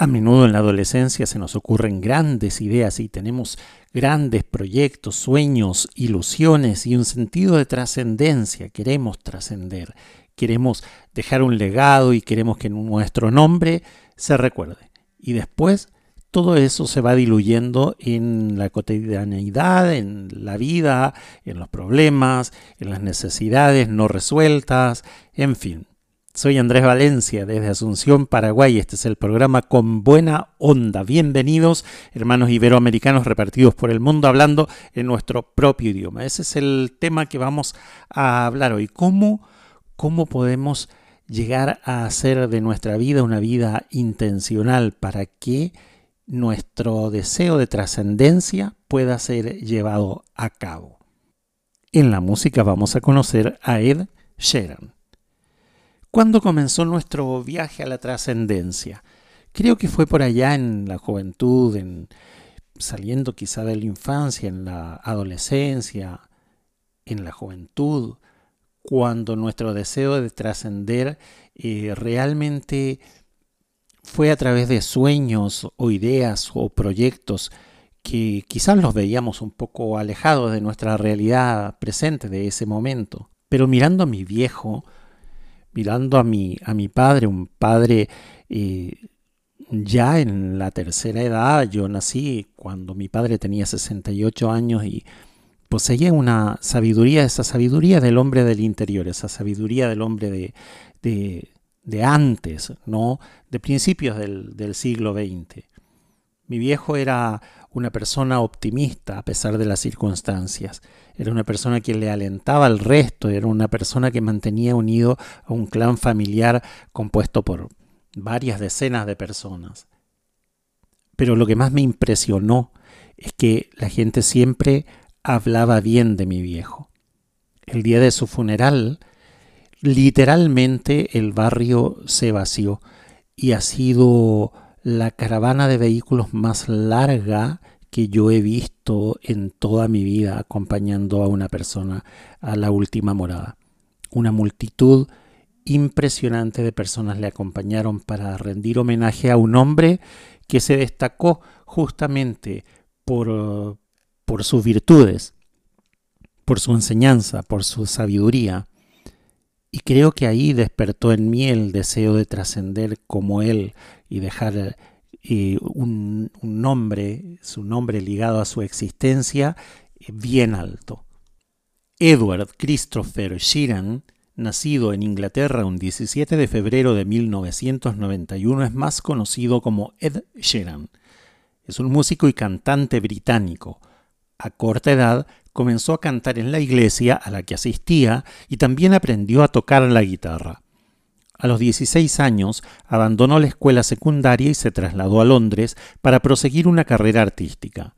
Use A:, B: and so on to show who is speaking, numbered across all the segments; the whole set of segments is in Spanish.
A: A menudo en la adolescencia se nos ocurren grandes ideas y tenemos grandes proyectos, sueños, ilusiones y un sentido de trascendencia. Queremos trascender, queremos dejar un legado y queremos que nuestro nombre se recuerde. Y después todo eso se va diluyendo en la cotidianeidad, en la vida, en los problemas, en las necesidades no resueltas, en fin. Soy Andrés Valencia desde Asunción, Paraguay. Este es el programa Con Buena Onda. Bienvenidos, hermanos iberoamericanos repartidos por el mundo, hablando en nuestro propio idioma. Ese es el tema que vamos a hablar hoy. ¿Cómo, cómo podemos llegar a hacer de nuestra vida una vida intencional para que nuestro deseo de trascendencia pueda ser llevado a cabo? En la música vamos a conocer a Ed Sheeran. ¿Cuándo comenzó nuestro viaje a la trascendencia? Creo que fue por allá en la juventud, en, saliendo quizá de la infancia, en la adolescencia, en la juventud, cuando nuestro deseo de trascender eh, realmente fue a través de sueños o ideas o proyectos que quizás los veíamos un poco alejados de nuestra realidad presente de ese momento. Pero mirando a mi viejo, mirando a mi, a mi padre, un padre eh, ya en la tercera edad, yo nací cuando mi padre tenía 68 años y poseía una sabiduría, esa sabiduría del hombre del interior, esa sabiduría del hombre de, de, de antes, ¿no? de principios del, del siglo XX. Mi viejo era una persona optimista a pesar de las circunstancias. Era una persona que le alentaba al resto, era una persona que mantenía unido a un clan familiar compuesto por varias decenas de personas. Pero lo que más me impresionó es que la gente siempre hablaba bien de mi viejo. El día de su funeral, literalmente el barrio se vació y ha sido la caravana de vehículos más larga que yo he visto en toda mi vida acompañando a una persona a la última morada. Una multitud impresionante de personas le acompañaron para rendir homenaje a un hombre que se destacó justamente por, por sus virtudes, por su enseñanza, por su sabiduría. Y creo que ahí despertó en mí el deseo de trascender como él y dejar un, un, nombre, su nombre ligado a su existencia, eh, bien alto. Edward Christopher Sheeran, nacido en Inglaterra un 17 de febrero de 1991, es más conocido como Ed Sheeran. Es un músico y cantante británico. A corta edad comenzó a cantar en la iglesia a la que asistía y también aprendió a tocar la guitarra. A los 16 años abandonó la escuela secundaria y se trasladó a Londres para proseguir una carrera artística.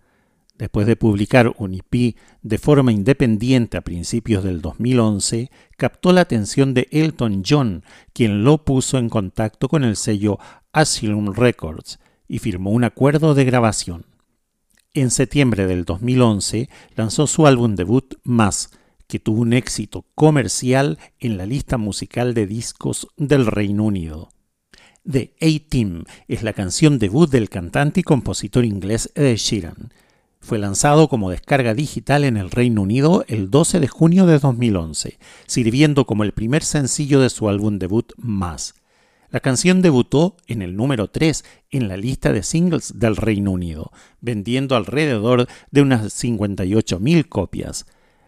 A: Después de publicar un EP de forma independiente a principios del 2011, captó la atención de Elton John, quien lo puso en contacto con el sello Asylum Records y firmó un acuerdo de grabación. En septiembre del 2011 lanzó su álbum debut Más, que tuvo un éxito comercial en la lista musical de discos del Reino Unido. The A-Team es la canción debut del cantante y compositor inglés Ed Sheeran. Fue lanzado como descarga digital en el Reino Unido el 12 de junio de 2011, sirviendo como el primer sencillo de su álbum debut Más. La canción debutó en el número 3 en la lista de singles del Reino Unido, vendiendo alrededor de unas 58.000 copias.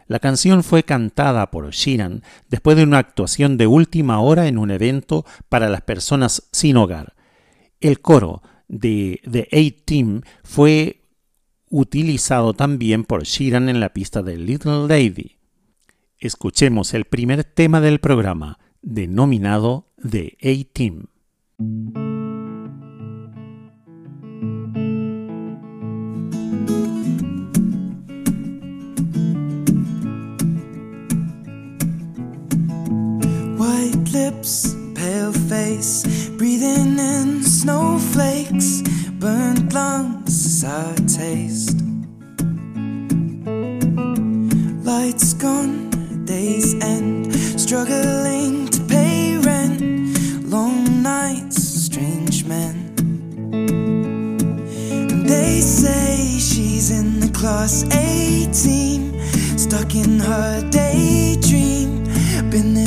A: La canción fue cantada por Sheeran después de una actuación de última hora en un evento para las personas sin hogar. El coro de The A-Team fue utilizado también por Sheeran en la pista de Little Lady. Escuchemos el primer tema del programa, denominado The A-Team.
B: lips, pale face, breathing in snowflakes, burnt lungs is taste. Lights gone, days end, struggling to pay rent, long nights, strange men. And they say she's in the class 18, stuck in her days.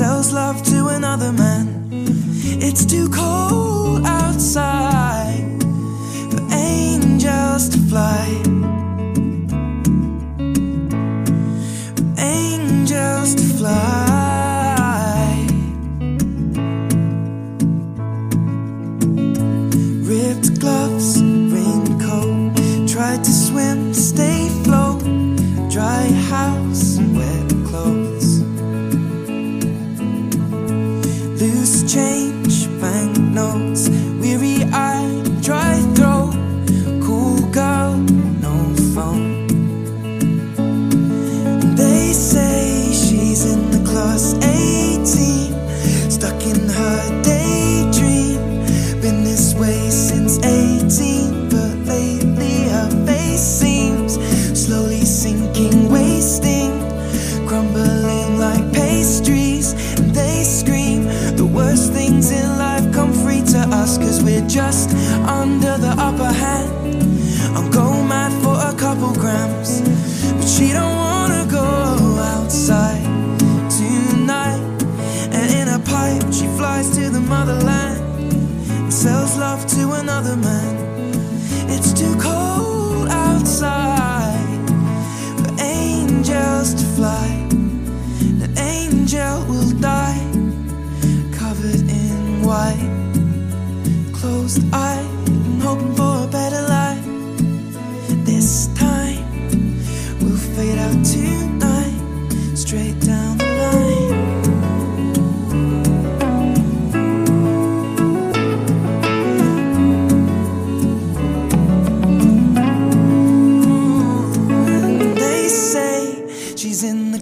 B: sells love to another man. It's too cold Another man.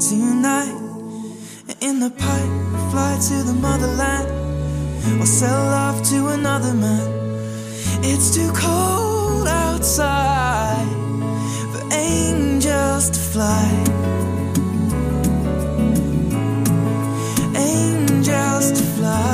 B: tonight. In the pipe, fly to the motherland or sell love to another man. It's too cold outside for angels to fly. Angels to. Fly,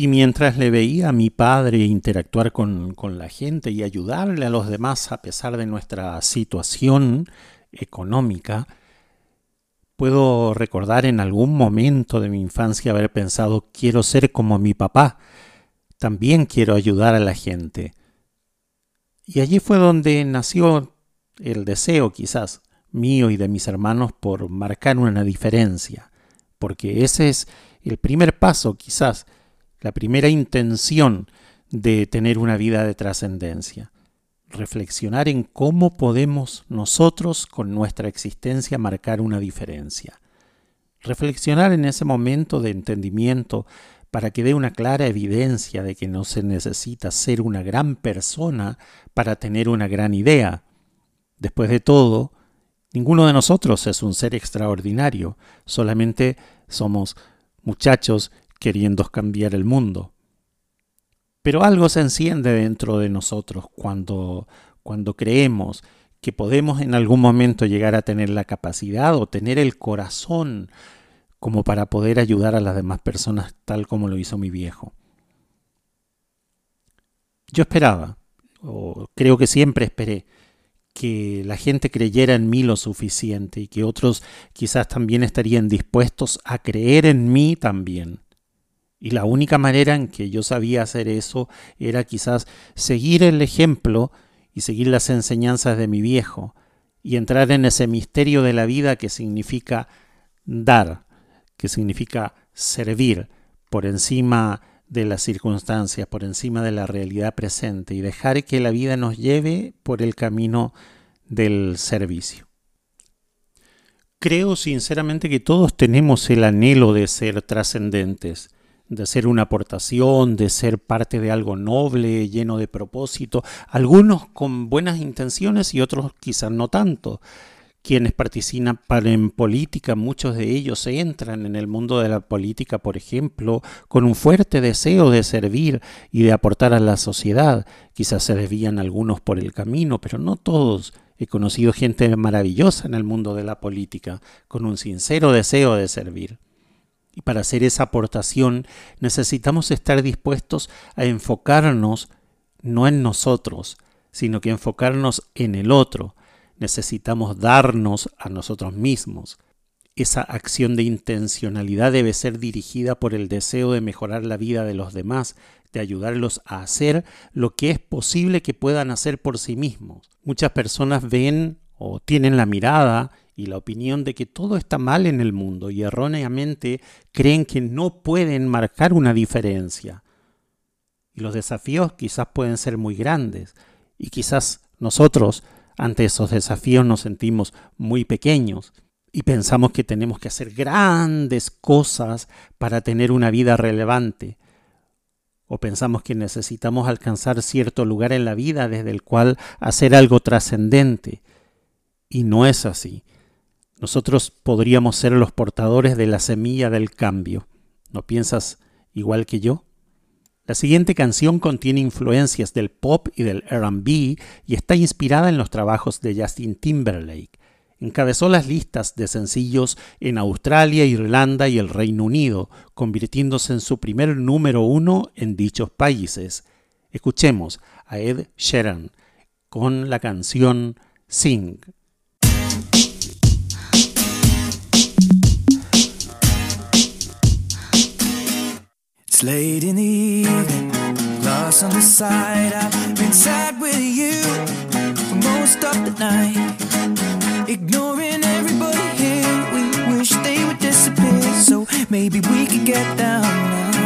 A: Y mientras le veía a mi padre interactuar con, con la gente y ayudarle a los demás a pesar de nuestra situación económica, puedo recordar en algún momento de mi infancia haber pensado quiero ser como mi papá, también quiero ayudar a la gente. Y allí fue donde nació el deseo quizás mío y de mis hermanos por marcar una diferencia, porque ese es el primer paso quizás la primera intención de tener una vida de trascendencia. Reflexionar en cómo podemos nosotros con nuestra existencia marcar una diferencia. Reflexionar en ese momento de entendimiento para que dé una clara evidencia de que no se necesita ser una gran persona para tener una gran idea. Después de todo, ninguno de nosotros es un ser extraordinario, solamente somos muchachos queriendo cambiar el mundo. Pero algo se enciende dentro de nosotros cuando, cuando creemos que podemos en algún momento llegar a tener la capacidad o tener el corazón como para poder ayudar a las demás personas tal como lo hizo mi viejo. Yo esperaba, o creo que siempre esperé, que la gente creyera en mí lo suficiente y que otros quizás también estarían dispuestos a creer en mí también. Y la única manera en que yo sabía hacer eso era quizás seguir el ejemplo y seguir las enseñanzas de mi viejo y entrar en ese misterio de la vida que significa dar, que significa servir por encima de las circunstancias, por encima de la realidad presente y dejar que la vida nos lleve por el camino del servicio. Creo sinceramente que todos tenemos el anhelo de ser trascendentes, de ser una aportación, de ser parte de algo noble, lleno de propósito, algunos con buenas intenciones y otros quizás no tanto quienes participan en política, muchos de ellos entran en el mundo de la política, por ejemplo, con un fuerte deseo de servir y de aportar a la sociedad. Quizás se desvían algunos por el camino, pero no todos. He conocido gente maravillosa en el mundo de la política, con un sincero deseo de servir. Y para hacer esa aportación necesitamos estar dispuestos a enfocarnos no en nosotros, sino que enfocarnos en el otro, necesitamos darnos a nosotros mismos. Esa acción de intencionalidad debe ser dirigida por el deseo de mejorar la vida de los demás, de ayudarlos a hacer lo que es posible que puedan hacer por sí mismos. Muchas personas ven o tienen la mirada y la opinión de que todo está mal en el mundo y erróneamente creen que no pueden marcar una diferencia. Y los desafíos quizás pueden ser muy grandes y quizás nosotros ante esos desafíos nos sentimos muy pequeños y pensamos que tenemos que hacer grandes cosas para tener una vida relevante. O pensamos que necesitamos alcanzar cierto lugar en la vida desde el cual hacer algo trascendente. Y no es así. Nosotros podríamos ser los portadores de la semilla del cambio. ¿No piensas igual que yo? La siguiente canción contiene influencias del pop y del RB y está inspirada en los trabajos de Justin Timberlake. Encabezó las listas de sencillos en Australia, Irlanda y el Reino Unido, convirtiéndose en su primer número uno en dichos países. Escuchemos a Ed Sheeran con la canción Sing.
B: Late in the evening, lost on the side. I've been sad with you for most of the night. Ignoring everybody here, we wish they would disappear. So maybe we could get down now.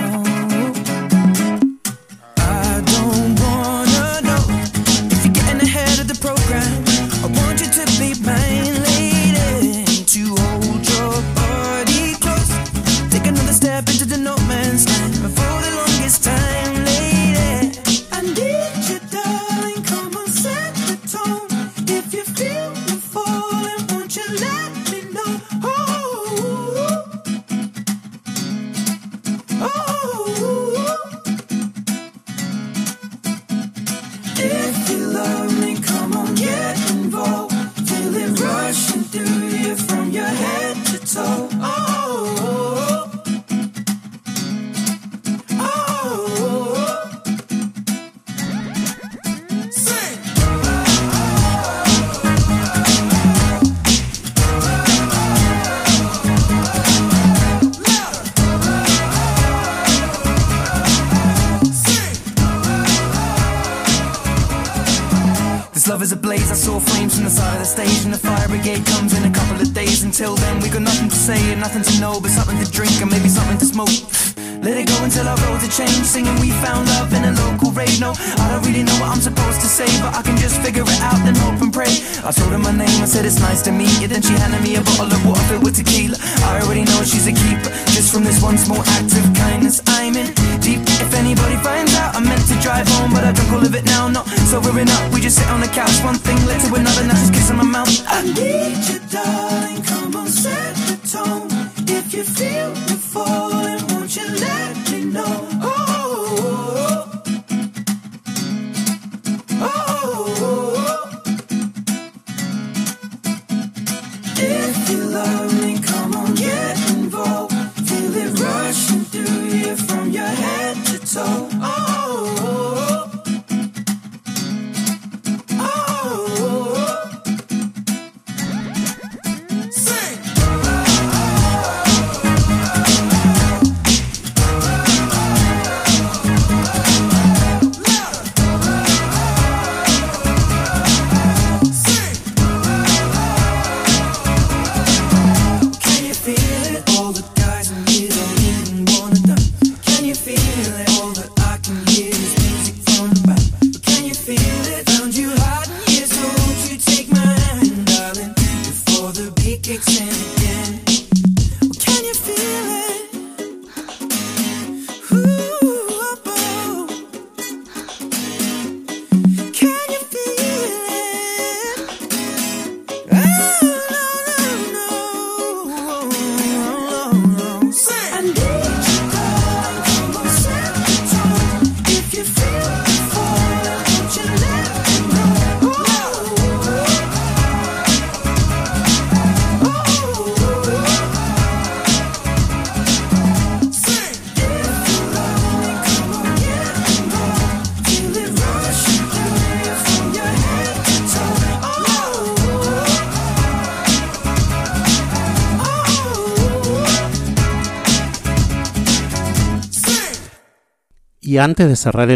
A: Y antes de cerrar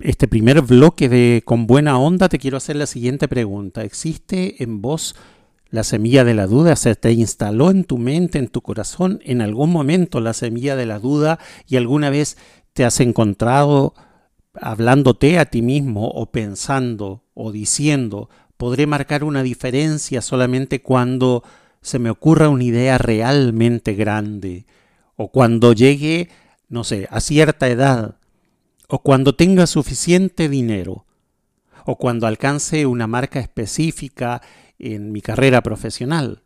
A: este primer bloque de Con Buena Onda, te quiero hacer la siguiente pregunta. ¿Existe en vos la semilla de la duda? ¿Se te instaló en tu mente, en tu corazón, en algún momento la semilla de la duda y alguna vez te has encontrado hablándote a ti mismo o pensando o diciendo, podré marcar una diferencia solamente cuando se me ocurra una idea realmente grande o cuando llegue, no sé, a cierta edad o cuando tenga suficiente dinero, o cuando alcance una marca específica en mi carrera profesional,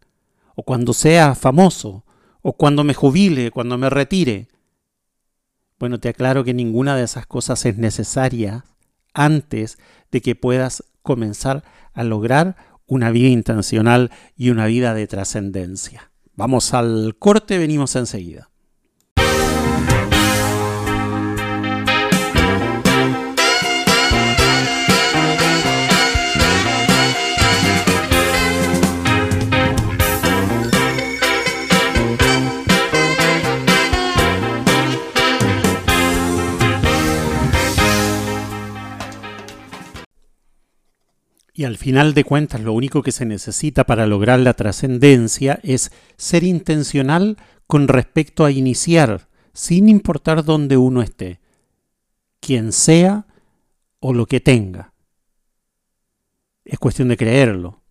A: o cuando sea famoso, o cuando me jubile, cuando me retire. Bueno, te aclaro que ninguna de esas cosas es necesaria antes de que puedas comenzar a lograr una vida intencional y una vida de trascendencia. Vamos al corte, venimos enseguida. Y al final de cuentas lo único que se necesita para lograr la trascendencia es ser intencional con respecto a iniciar, sin importar dónde uno esté, quien sea o lo que tenga. Es cuestión de creerlo.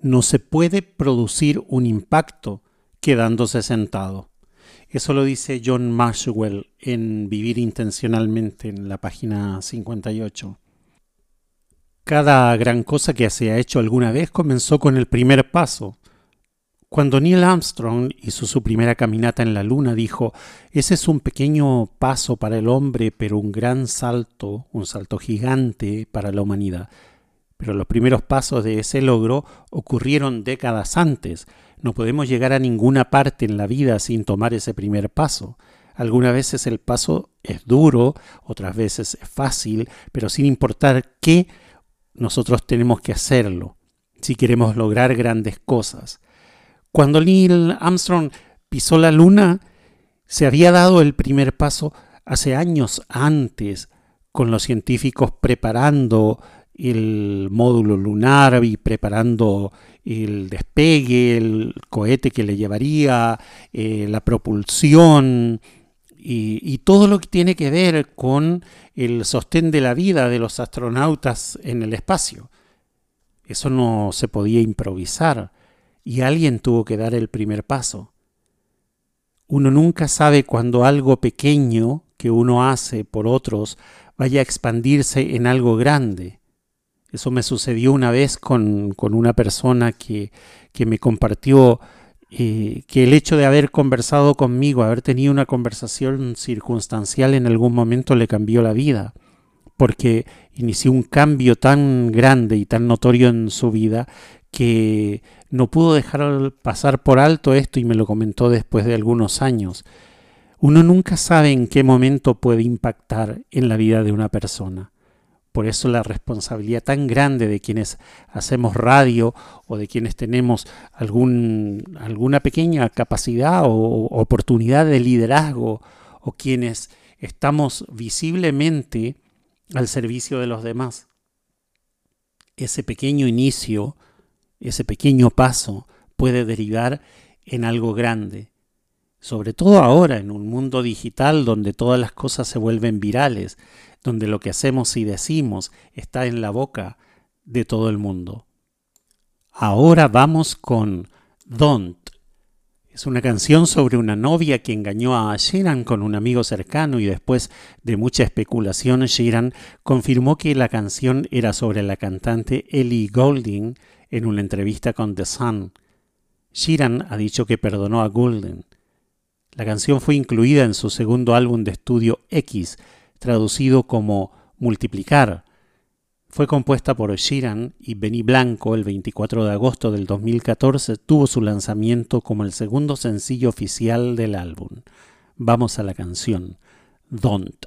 A: No se puede producir un impacto quedándose sentado. Eso lo dice John Maxwell en Vivir Intencionalmente en la página 58. Cada gran cosa que se ha hecho alguna vez comenzó con el primer paso. Cuando Neil Armstrong hizo su primera caminata en la Luna, dijo, ese es un pequeño paso para el hombre, pero un gran salto, un salto gigante para la humanidad. Pero los primeros pasos de ese logro ocurrieron décadas antes. No podemos llegar a ninguna parte en la vida sin tomar ese primer paso. Algunas veces el paso es duro, otras veces es fácil, pero sin importar qué, nosotros tenemos que hacerlo si queremos lograr grandes cosas. Cuando Neil Armstrong pisó la luna, se había dado el primer paso hace años antes, con los científicos preparando el módulo lunar y preparando el despegue, el cohete que le llevaría, eh, la propulsión, y, todo lo que tiene que ver con el sostén de la vida de los astronautas en el espacio. Eso no se podía improvisar y alguien tuvo que dar el primer paso. Uno nunca sabe cuando algo pequeño que uno hace por otros vaya a expandirse en algo grande. Eso me sucedió una vez con, con una persona que, que me compartió que el hecho de haber conversado conmigo, haber tenido una conversación circunstancial en algún momento le cambió la vida, porque inició un cambio tan grande y tan notorio en su vida que no pudo dejar pasar por alto esto y me lo comentó después de algunos años. Uno nunca sabe en qué momento puede impactar en la vida de una persona. Por eso la responsabilidad tan grande de quienes hacemos radio o de quienes tenemos alguna pequeña capacidad o oportunidad de liderazgo o quienes estamos visiblemente al servicio de los demás. Ese pequeño inicio, ese pequeño paso puede derivar en algo grande, sobre todo ahora en un mundo digital donde todas las cosas se vuelven virales, donde lo que hacemos y decimos está en la boca de todo el mundo. Ahora vamos con Don't. Es una canción sobre una novia que engañó a Sheeran con un amigo cercano y después de mucha especulación Sheeran confirmó que la canción era sobre la cantante Ellie Goulding en una entrevista con The Sun. Sheeran ha dicho que perdonó a Goulding. La canción fue incluida en su segundo álbum de estudio X, traducido como multiplicar. Fue compuesta por Sheeran y Benny Blanco el 24 de agosto del 2014 tuvo su lanzamiento como el segundo sencillo oficial del álbum. Vamos a la canción Don't.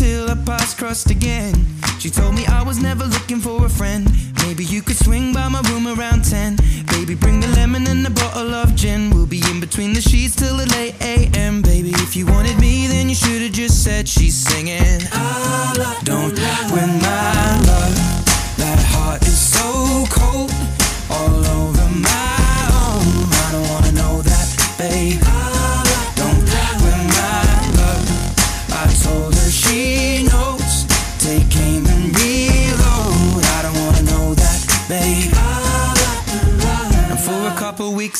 B: until our paths crossed again. She told me I was never looking for a friend. Maybe you could swing by my room around 10. Baby, bring the lemon and a bottle of gin. We'll be in between the sheets till the late AM. Baby, if you wanted me, then you should have just said she's singing. I Don't win my love. That heart is so cold. All over my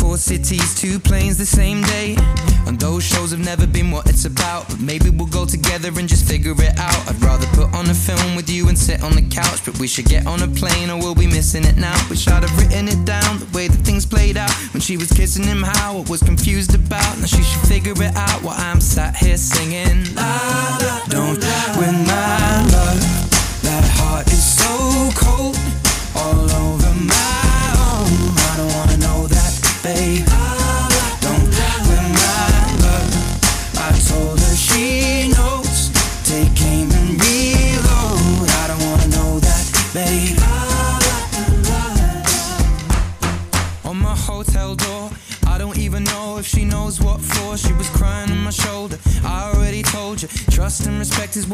B: Four cities, two planes the same day. And those shows have never been what it's about. But maybe we'll go together and just figure it out. I'd rather put on a film with you and sit on the couch. But we should get on a plane or we'll be missing it now. Wish I'd have written it down the way that things played out. When she was kissing him, how I was confused about. Now she should figure it out while I'm sat here singing. La, la, don't win my love. That heart is so cold.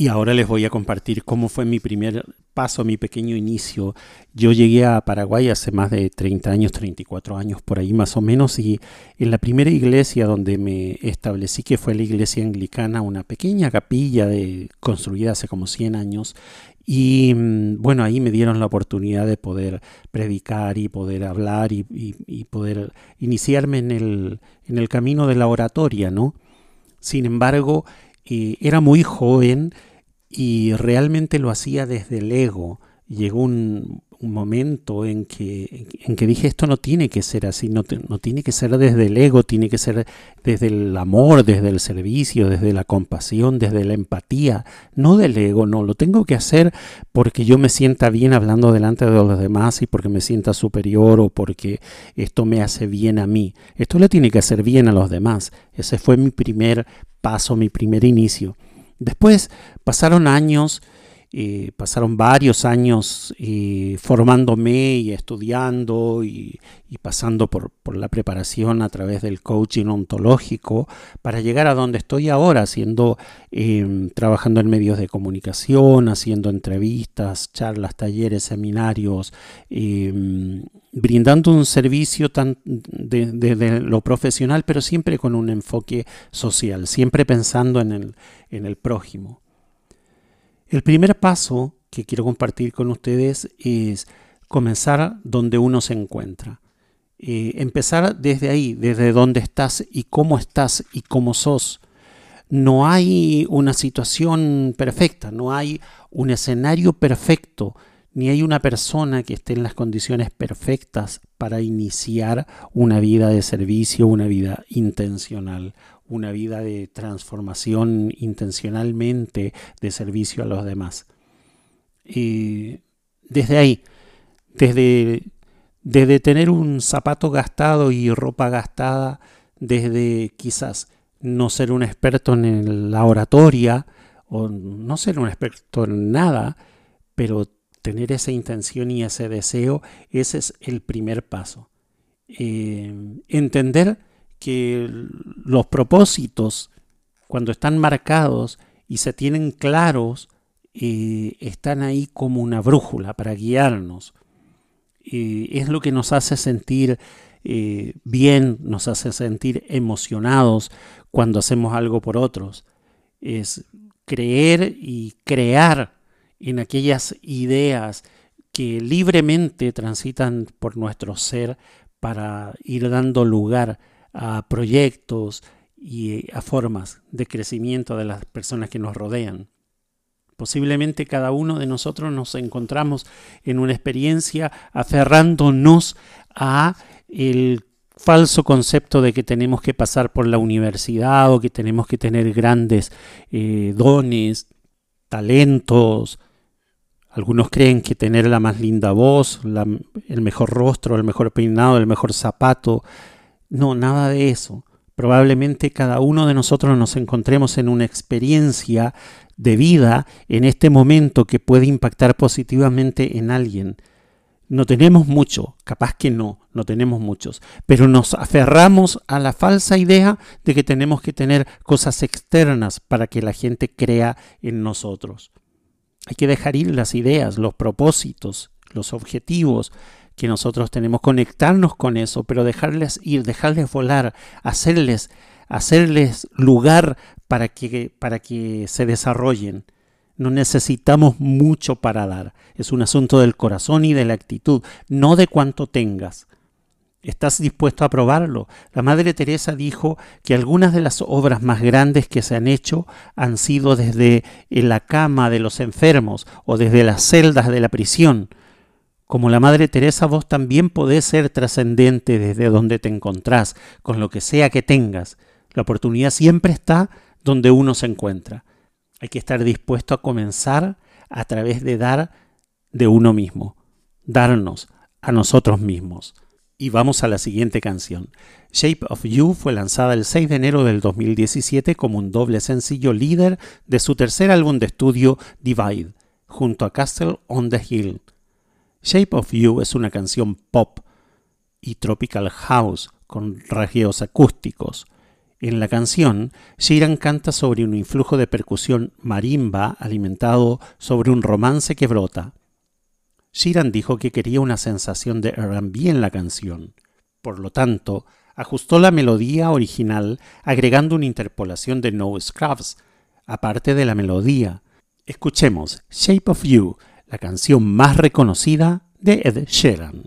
A: Y ahora les voy a compartir cómo fue mi primer paso, mi pequeño inicio. Yo llegué a Paraguay hace más de 30 años, 34 años por ahí más o menos, y en la primera iglesia donde me establecí, que fue la iglesia anglicana, una pequeña capilla de, construida hace como 100 años, y mm, bueno, ahí me dieron la oportunidad de poder predicar y poder hablar y, poder iniciarme en el, en el camino de la oratoria, ¿no? Sin embargo, eh, era muy joven y realmente lo hacía desde el ego. Llegó un, momento en que, en que dije, esto no tiene que ser así, no, no tiene que ser desde el ego, tiene que ser desde el amor, desde el servicio, desde la compasión, desde la empatía, no del ego, no, lo tengo que hacer porque yo me sienta bien hablando delante de los demás y porque me sienta superior o porque esto me hace bien a mí. Esto le tiene que hacer bien a los demás. Ese fue mi primer paso, mi primer inicio. Después pasaron años, eh, pasaron varios años eh, formándome y estudiando y, pasando por, la preparación a través del coaching ontológico para llegar a donde estoy ahora, haciendo, eh, trabajando en medios de comunicación, haciendo entrevistas, charlas, talleres, seminarios, eh, brindando un servicio tan de, lo profesional, pero siempre con un enfoque social, siempre pensando en el, en el prójimo. El primer paso que quiero compartir con ustedes es comenzar donde uno se encuentra. Eh, empezar desde ahí, desde donde estás y cómo estás y cómo sos. No hay una situación perfecta, no hay un escenario perfecto, ni hay una persona que esté en las condiciones perfectas para iniciar una vida de servicio, una vida intencional, una vida de transformación intencionalmente de servicio a los demás. Y desde ahí, desde, desde tener un zapato gastado y ropa gastada, desde quizás no ser un experto en la oratoria o no ser un experto en nada, pero tener esa intención y ese deseo, ese es el primer paso. Eh, entender que los propósitos, cuando están marcados y se tienen claros, eh, están ahí como una brújula para guiarnos. Eh, es lo que nos hace sentir bien, nos hace sentir emocionados cuando hacemos algo por otros. Es creer y crear en aquellas ideas que libremente transitan por nuestro ser para ir dando lugar a proyectos y a formas de crecimiento de las personas que nos rodean. Posiblemente cada uno de nosotros nos encontramos en una experiencia aferrándonos a el falso concepto de que tenemos que pasar por la universidad o que tenemos que tener grandes eh, dones, talentos. Algunos creen que tener la más linda voz, el mejor rostro, el mejor peinado, el mejor zapato. No, nada de eso. Probablemente cada uno de nosotros nos encontremos en una experiencia de vida en este momento que puede impactar positivamente en alguien. No tenemos mucho, capaz que no, no tenemos muchos, pero nos aferramos a la falsa idea de que tenemos que tener cosas externas para que la gente crea en nosotros. Hay que dejar ir las ideas, los propósitos, los objetivos, que nosotros tenemos, conectarnos con eso, pero dejarles ir, dejarles volar, hacerles, hacerles lugar para que, para que se desarrollen. No necesitamos mucho para dar. Es un asunto del corazón y de la actitud, no de cuánto tengas. ¿Estás dispuesto a probarlo? La Madre Teresa dijo que algunas de las obras más grandes que se han hecho han sido desde la cama de los enfermos o desde las celdas de la prisión. Como la Madre Teresa, vos también podés ser trascendente desde donde te encontrás, con lo que sea que tengas. La oportunidad siempre está donde uno se encuentra. Hay que estar dispuesto a comenzar a través de dar de uno mismo, darnos a nosotros mismos. Y vamos a la siguiente canción. Shape of You fue lanzada el 6 de enero del 2017 como un doble sencillo líder de su tercer álbum de estudio Divide, junto a Castle on the Hill. Shape of You es una canción pop y tropical house con rasgueos acústicos. En la canción, Sheeran canta sobre un influjo de percusión marimba alimentado sobre un romance que brota. Sheeran dijo que quería una sensación de R&B en la canción. Por lo tanto, ajustó la melodía original agregando una interpolación de no scrubs, aparte de la melodía. Escuchemos Shape of You, la canción más reconocida de Ed Sheeran.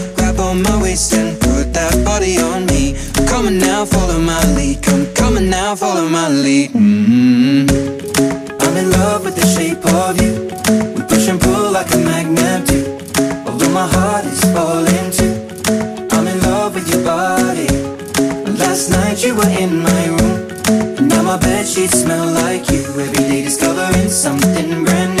B: Now, follow my lead. Come, on now, follow my lead. hmm I'm in love with the shape of you. We push and pull like a magnet do. Although my heart is falling too. I'm in love with your body. Last night you were in my room. Now my bed sheets smell like you. Every day discovering something brand new.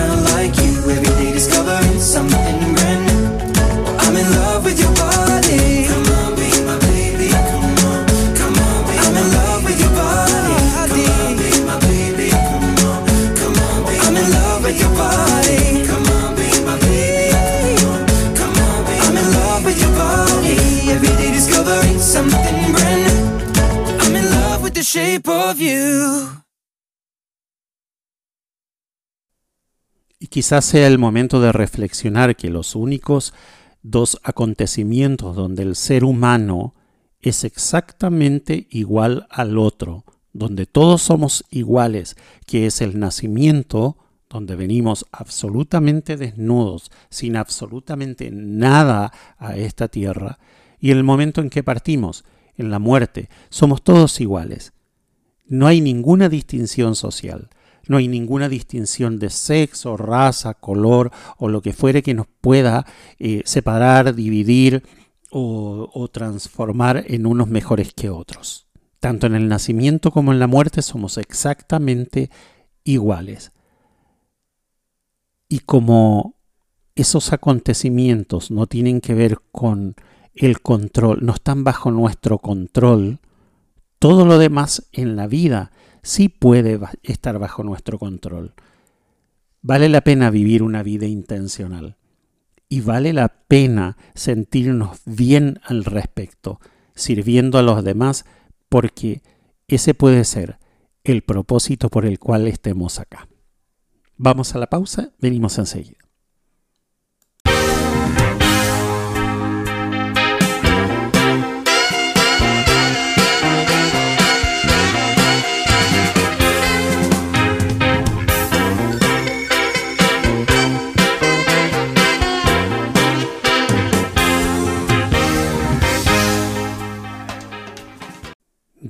A: quizás sea el momento de reflexionar que los únicos dos acontecimientos donde el ser humano es exactamente igual al otro, donde todos somos iguales, que es el nacimiento, donde venimos absolutamente desnudos, sin absolutamente nada a esta tierra, y el momento en que partimos, en la muerte, somos todos iguales. No hay ninguna distinción social. No hay ninguna distinción de sexo, raza, color o lo que fuere que nos pueda eh, separar, dividir o, o transformar en unos mejores que otros. Tanto en el nacimiento como en la muerte somos exactamente iguales. Y como esos acontecimientos no tienen que ver con el control, no están bajo nuestro control, todo lo demás en la vida sí puede estar bajo nuestro control. Vale la pena vivir una vida intencional y vale la pena sentirnos bien al respecto, sirviendo a los demás, porque ese puede ser el propósito por el cual estemos acá. Vamos a la pausa, venimos enseguida.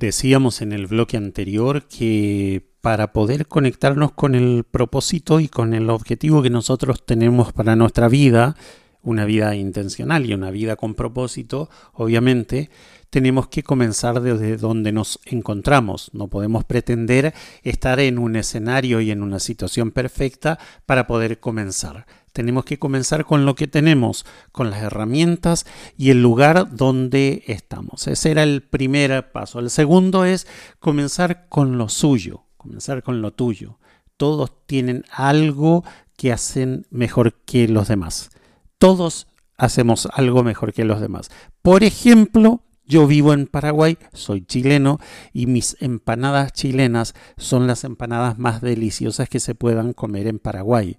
A: Decíamos en el bloque anterior que para poder conectarnos con el propósito y con el objetivo que nosotros tenemos para nuestra vida, una vida intencional y una vida con propósito, obviamente tenemos que comenzar desde donde nos encontramos. No podemos pretender estar en un escenario y en una situación perfecta para poder comenzar. Tenemos que comenzar con lo que tenemos, con las herramientas y el lugar donde estamos. Ese era el primer paso. El segundo es comenzar con lo suyo, comenzar con lo tuyo. Todos tienen algo que hacen mejor que los demás. Todos hacemos algo mejor que los demás. Por ejemplo, yo vivo en Paraguay, soy chileno y mis empanadas chilenas son las empanadas más deliciosas que se puedan comer en Paraguay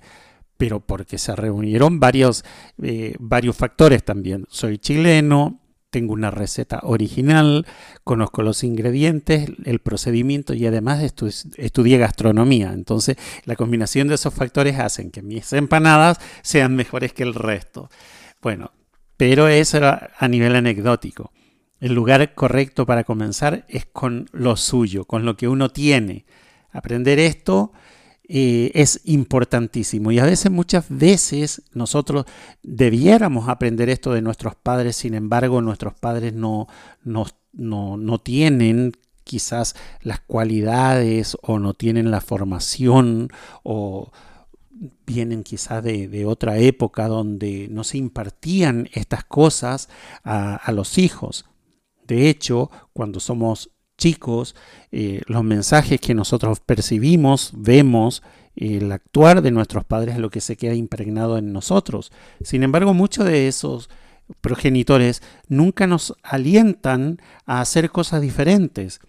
A: pero porque se reunieron varios, eh, varios factores también. Soy chileno, tengo una receta original, conozco los ingredientes, el procedimiento y además estu- estudié gastronomía. Entonces, la combinación de esos factores hacen que mis empanadas sean mejores que el resto. Bueno, pero eso era a nivel anecdótico. El lugar correcto para comenzar es con lo suyo, con lo que uno tiene. Aprender esto eh, es importantísimo y a veces, muchas veces, nosotros debiéramos aprender esto de nuestros padres, sin embargo, nuestros padres no, no, no, no tienen quizás las cualidades o no tienen la formación o vienen quizás de, otra época donde no se impartían estas cosas a los hijos. De hecho, cuando somos chicos, eh, los mensajes que nosotros percibimos, vemos, el actuar de nuestros padres es lo que se queda impregnado en nosotros. Sin embargo, muchos de esos progenitores nunca nos alientan a hacer cosas diferentes.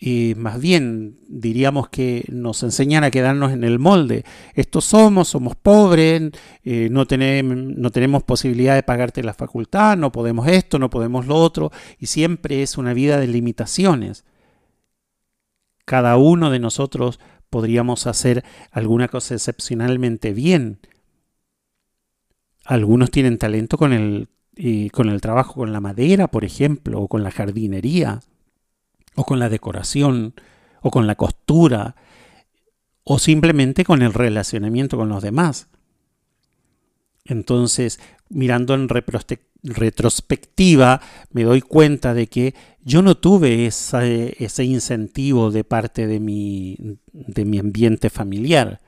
A: Y más bien diríamos que nos enseñan a quedarnos en el molde. Estos somos, somos pobres, eh, no, tenemos, no tenemos posibilidad de pagarte la facultad, no podemos esto, no podemos lo otro, y siempre es una vida de limitaciones. Cada uno de nosotros podríamos hacer alguna cosa excepcionalmente bien. Algunos tienen talento con el, eh, con el trabajo con la madera, por ejemplo, o con la jardinería o con la decoración, o con la costura, o simplemente con el relacionamiento con los demás. Entonces, mirando en retrospectiva, me doy cuenta de que yo no tuve esa, ese incentivo de parte de mi, de mi ambiente familiar.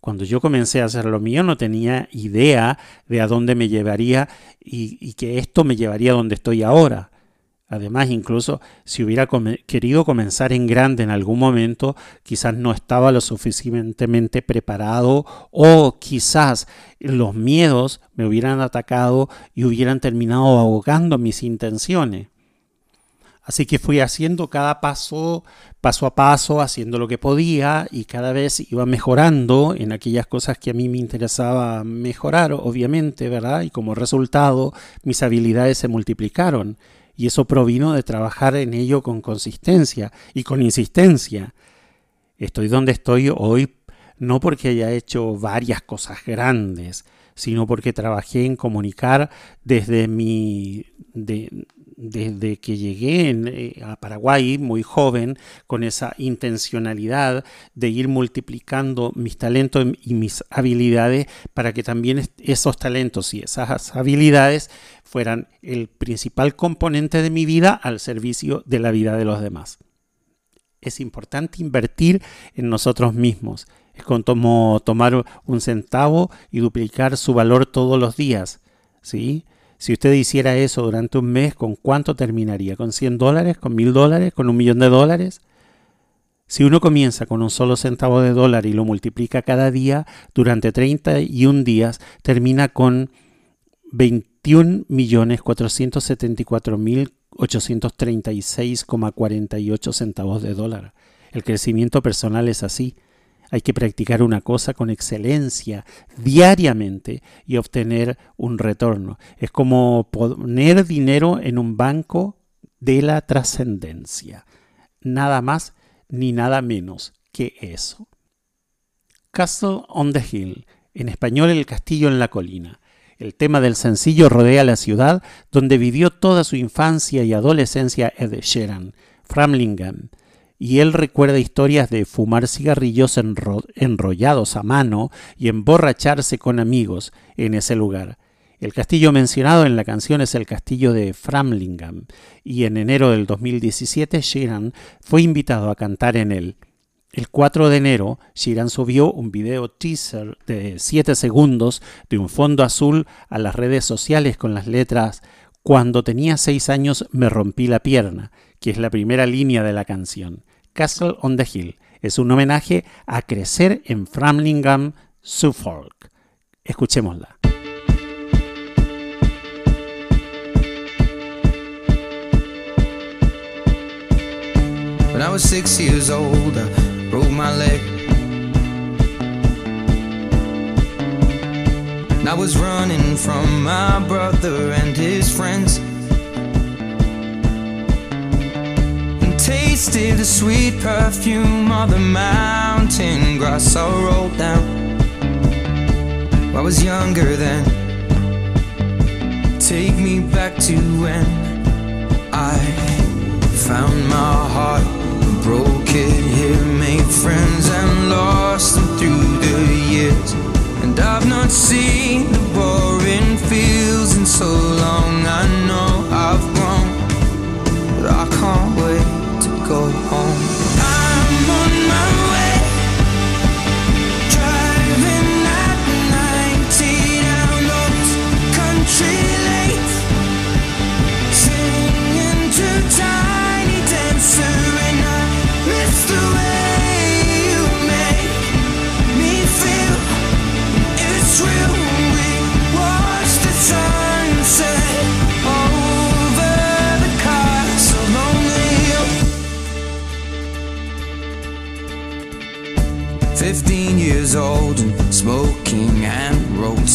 A: Cuando yo comencé a hacer lo mío no tenía idea de a dónde me llevaría y, y que esto me llevaría a donde estoy ahora. Además, incluso si hubiera querido comenzar en grande en algún momento, quizás no estaba lo suficientemente preparado o quizás los miedos me hubieran atacado y hubieran terminado ahogando mis intenciones. Así que fui haciendo cada paso, paso a paso, haciendo lo que podía y cada vez iba mejorando en aquellas cosas que a mí me interesaba mejorar, obviamente, ¿verdad? Y como resultado, mis habilidades se multiplicaron y eso provino de trabajar en ello con consistencia y con insistencia. Estoy donde estoy hoy no porque haya hecho varias cosas grandes, sino porque trabajé en comunicar desde mi de, desde que llegué en, eh, a Paraguay muy joven con esa intencionalidad de ir multiplicando mis talentos y mis habilidades para que también esos talentos y esas habilidades fueran el principal componente de mi vida al servicio de la vida de los demás. Es importante invertir en nosotros mismos. Es como tomar un centavo y duplicar su valor todos los días. ¿sí? Si usted hiciera eso durante un mes, ¿con cuánto terminaría? ¿Con 100 dólares? ¿Con 1000 dólares? ¿Con un millón de dólares? Si uno comienza con un solo centavo de dólar y lo multiplica cada día durante 31 días, termina con 21.474.836,48 centavos de dólar. El crecimiento personal es así. Hay que practicar una cosa con excelencia diariamente y obtener un retorno. Es como poner dinero en un banco de la trascendencia. Nada más ni nada menos que eso. Castle on the Hill, en español el castillo en la colina. El tema del sencillo rodea la ciudad donde vivió toda su infancia y adolescencia Ed Sheeran, Framlingham, y él recuerda historias de fumar cigarrillos enro enrollados a mano y emborracharse con amigos en ese lugar. El castillo mencionado en la canción es el castillo de Framlingham, y en enero del 2017 Sheeran fue invitado a cantar en él. El 4 de enero, Sheeran subió un video teaser de 7 segundos de un fondo azul a las redes sociales con las letras Cuando tenía 6 años me rompí la pierna, que es la primera línea de la canción. Castle on the Hill es un homenaje a crecer en Framlingham, Suffolk. Escuchémosla.
C: When I was six years old, I broke my leg. And I was running from my brother and his friends.
B: Tasted the sweet perfume of the mountain grass I rolled down. I was younger then. Take me back to when I found my heart, broke it here, made friends and lost them through the years. And I've not seen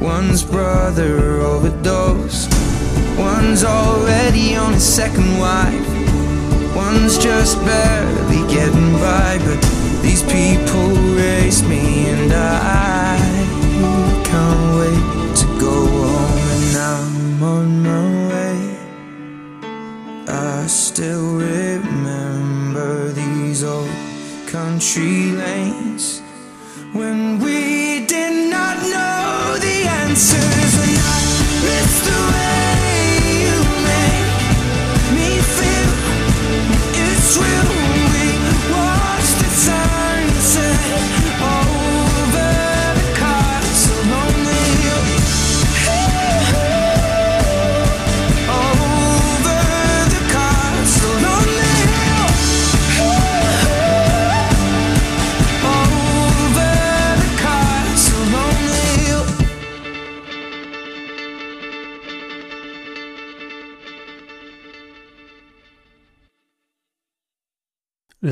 B: One's brother overdosed. One's already on his second wife. One's just barely getting by.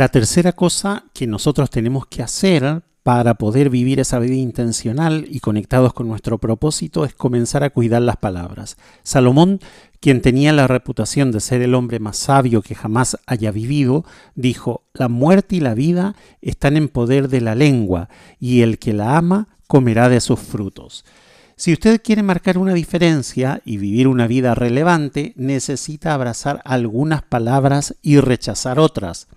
A: La tercera cosa que nosotros tenemos que hacer para poder vivir esa vida intencional y conectados con nuestro propósito es comenzar a cuidar las palabras. Salomón, quien tenía la reputación de ser el hombre más sabio que jamás haya vivido, dijo, la muerte y la vida están en poder de la lengua, y el que la ama comerá de sus frutos. Si usted quiere marcar una diferencia y vivir una vida relevante, necesita abrazar algunas palabras y rechazar otras.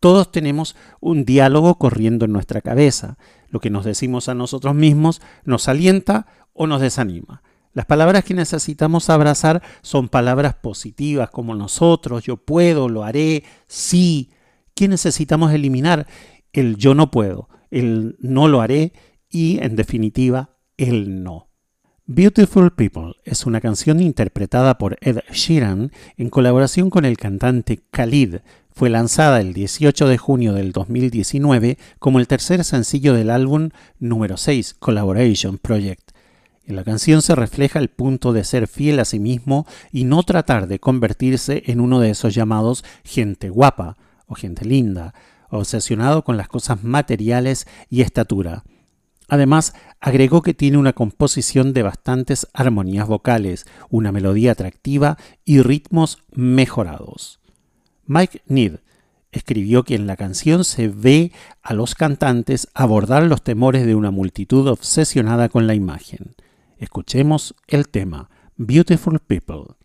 A: Todos tenemos un diálogo corriendo en nuestra cabeza. Lo que nos decimos a nosotros mismos nos alienta o nos desanima. Las palabras que necesitamos abrazar son palabras positivas como nosotros, yo puedo, lo haré, sí. ¿Qué necesitamos eliminar? El yo no puedo, el no lo haré y, en definitiva, el no. Beautiful People es una canción interpretada por Ed Sheeran en colaboración con el cantante Khalid.
B: Fue lanzada el 18 de junio del 2019 como el tercer sencillo del álbum número 6, Collaboration Project. En la canción se refleja el punto de ser fiel a sí mismo y no tratar de convertirse en uno de esos llamados gente guapa o gente linda, obsesionado con las cosas materiales y estatura. Además, agregó que tiene una composición de bastantes armonías vocales, una melodía atractiva y ritmos mejorados. Mike Need escribió que en la canción se ve a los cantantes abordar los temores de una multitud obsesionada con la imagen. Escuchemos el tema Beautiful People.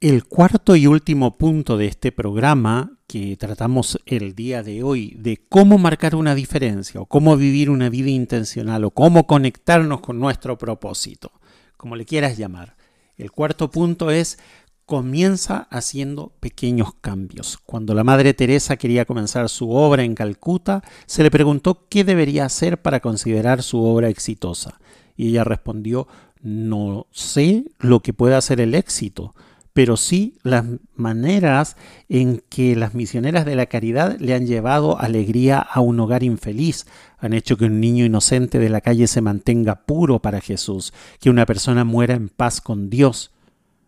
B: El cuarto y último punto de este programa que tratamos el día de hoy de cómo marcar una diferencia o cómo vivir una vida intencional o cómo conectarnos con nuestro propósito, como le quieras llamar. El cuarto punto es comienza haciendo pequeños cambios. Cuando la Madre Teresa quería comenzar su obra en Calcuta, se le preguntó qué debería hacer para considerar su obra exitosa. Y ella respondió, no sé lo que puede hacer el éxito, pero sí las maneras en que las misioneras de la caridad le han llevado alegría a un hogar infeliz, han hecho que un niño inocente de la calle se mantenga puro para Jesús, que una persona muera en paz con Dios.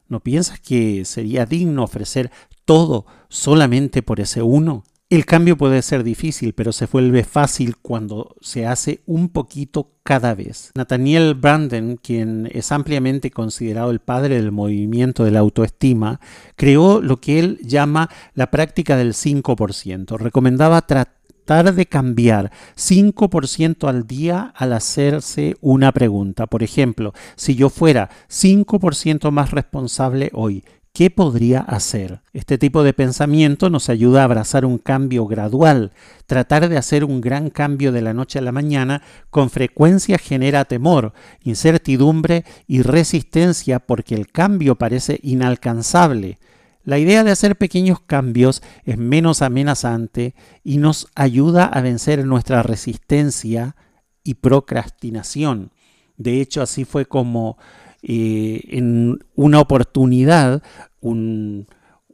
B: ¿No piensas que sería digno ofrecer todo solamente por ese uno?
A: El cambio puede ser difícil, pero se vuelve fácil cuando se hace un poquito cada vez. Nathaniel Branden, quien es ampliamente considerado el padre del movimiento de la autoestima, creó lo que él llama la práctica del 5%. Recomendaba tratar de cambiar 5% al día al hacerse una pregunta. Por ejemplo, si yo fuera 5% más responsable hoy, ¿Qué podría hacer? Este tipo de pensamiento nos ayuda a abrazar un cambio gradual. Tratar de hacer un gran cambio de la noche a la mañana con frecuencia genera temor, incertidumbre y resistencia porque el cambio parece inalcanzable. La idea de hacer pequeños cambios es menos amenazante y nos ayuda a vencer nuestra resistencia y procrastinación. De hecho, así fue como eh, en una oportunidad un,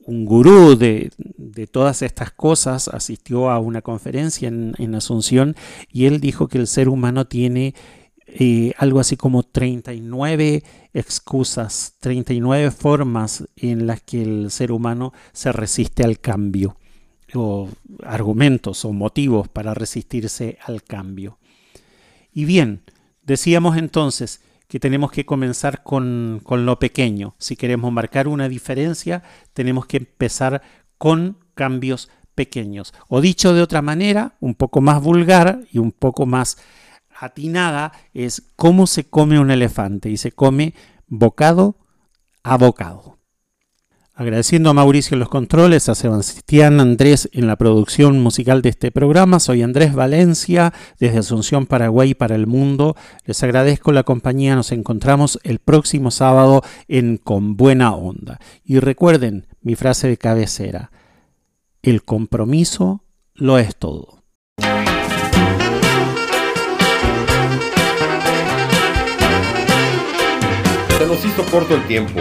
A: gurú de, todas estas cosas asistió a una conferencia en, Asunción y él dijo que el ser humano tiene eh, algo así como 39 excusas, 39 formas en las que el ser humano se resiste al cambio, o argumentos o motivos para resistirse al cambio. Y bien, decíamos entonces, que tenemos que comenzar con, lo pequeño. Si queremos marcar una diferencia, tenemos que empezar con cambios pequeños. O dicho de otra manera, un poco más vulgar y un poco más atinada, es cómo se come un elefante y se come bocado a bocado. Agradeciendo a Mauricio los controles, a Sebastián Andrés en la producción musical de este programa, soy Andrés Valencia desde Asunción, Paraguay para el mundo. Les agradezco la compañía, nos encontramos el próximo sábado en Con Buena Onda. Y recuerden mi frase de cabecera, el compromiso lo es todo.
D: Se nos hizo corto el tiempo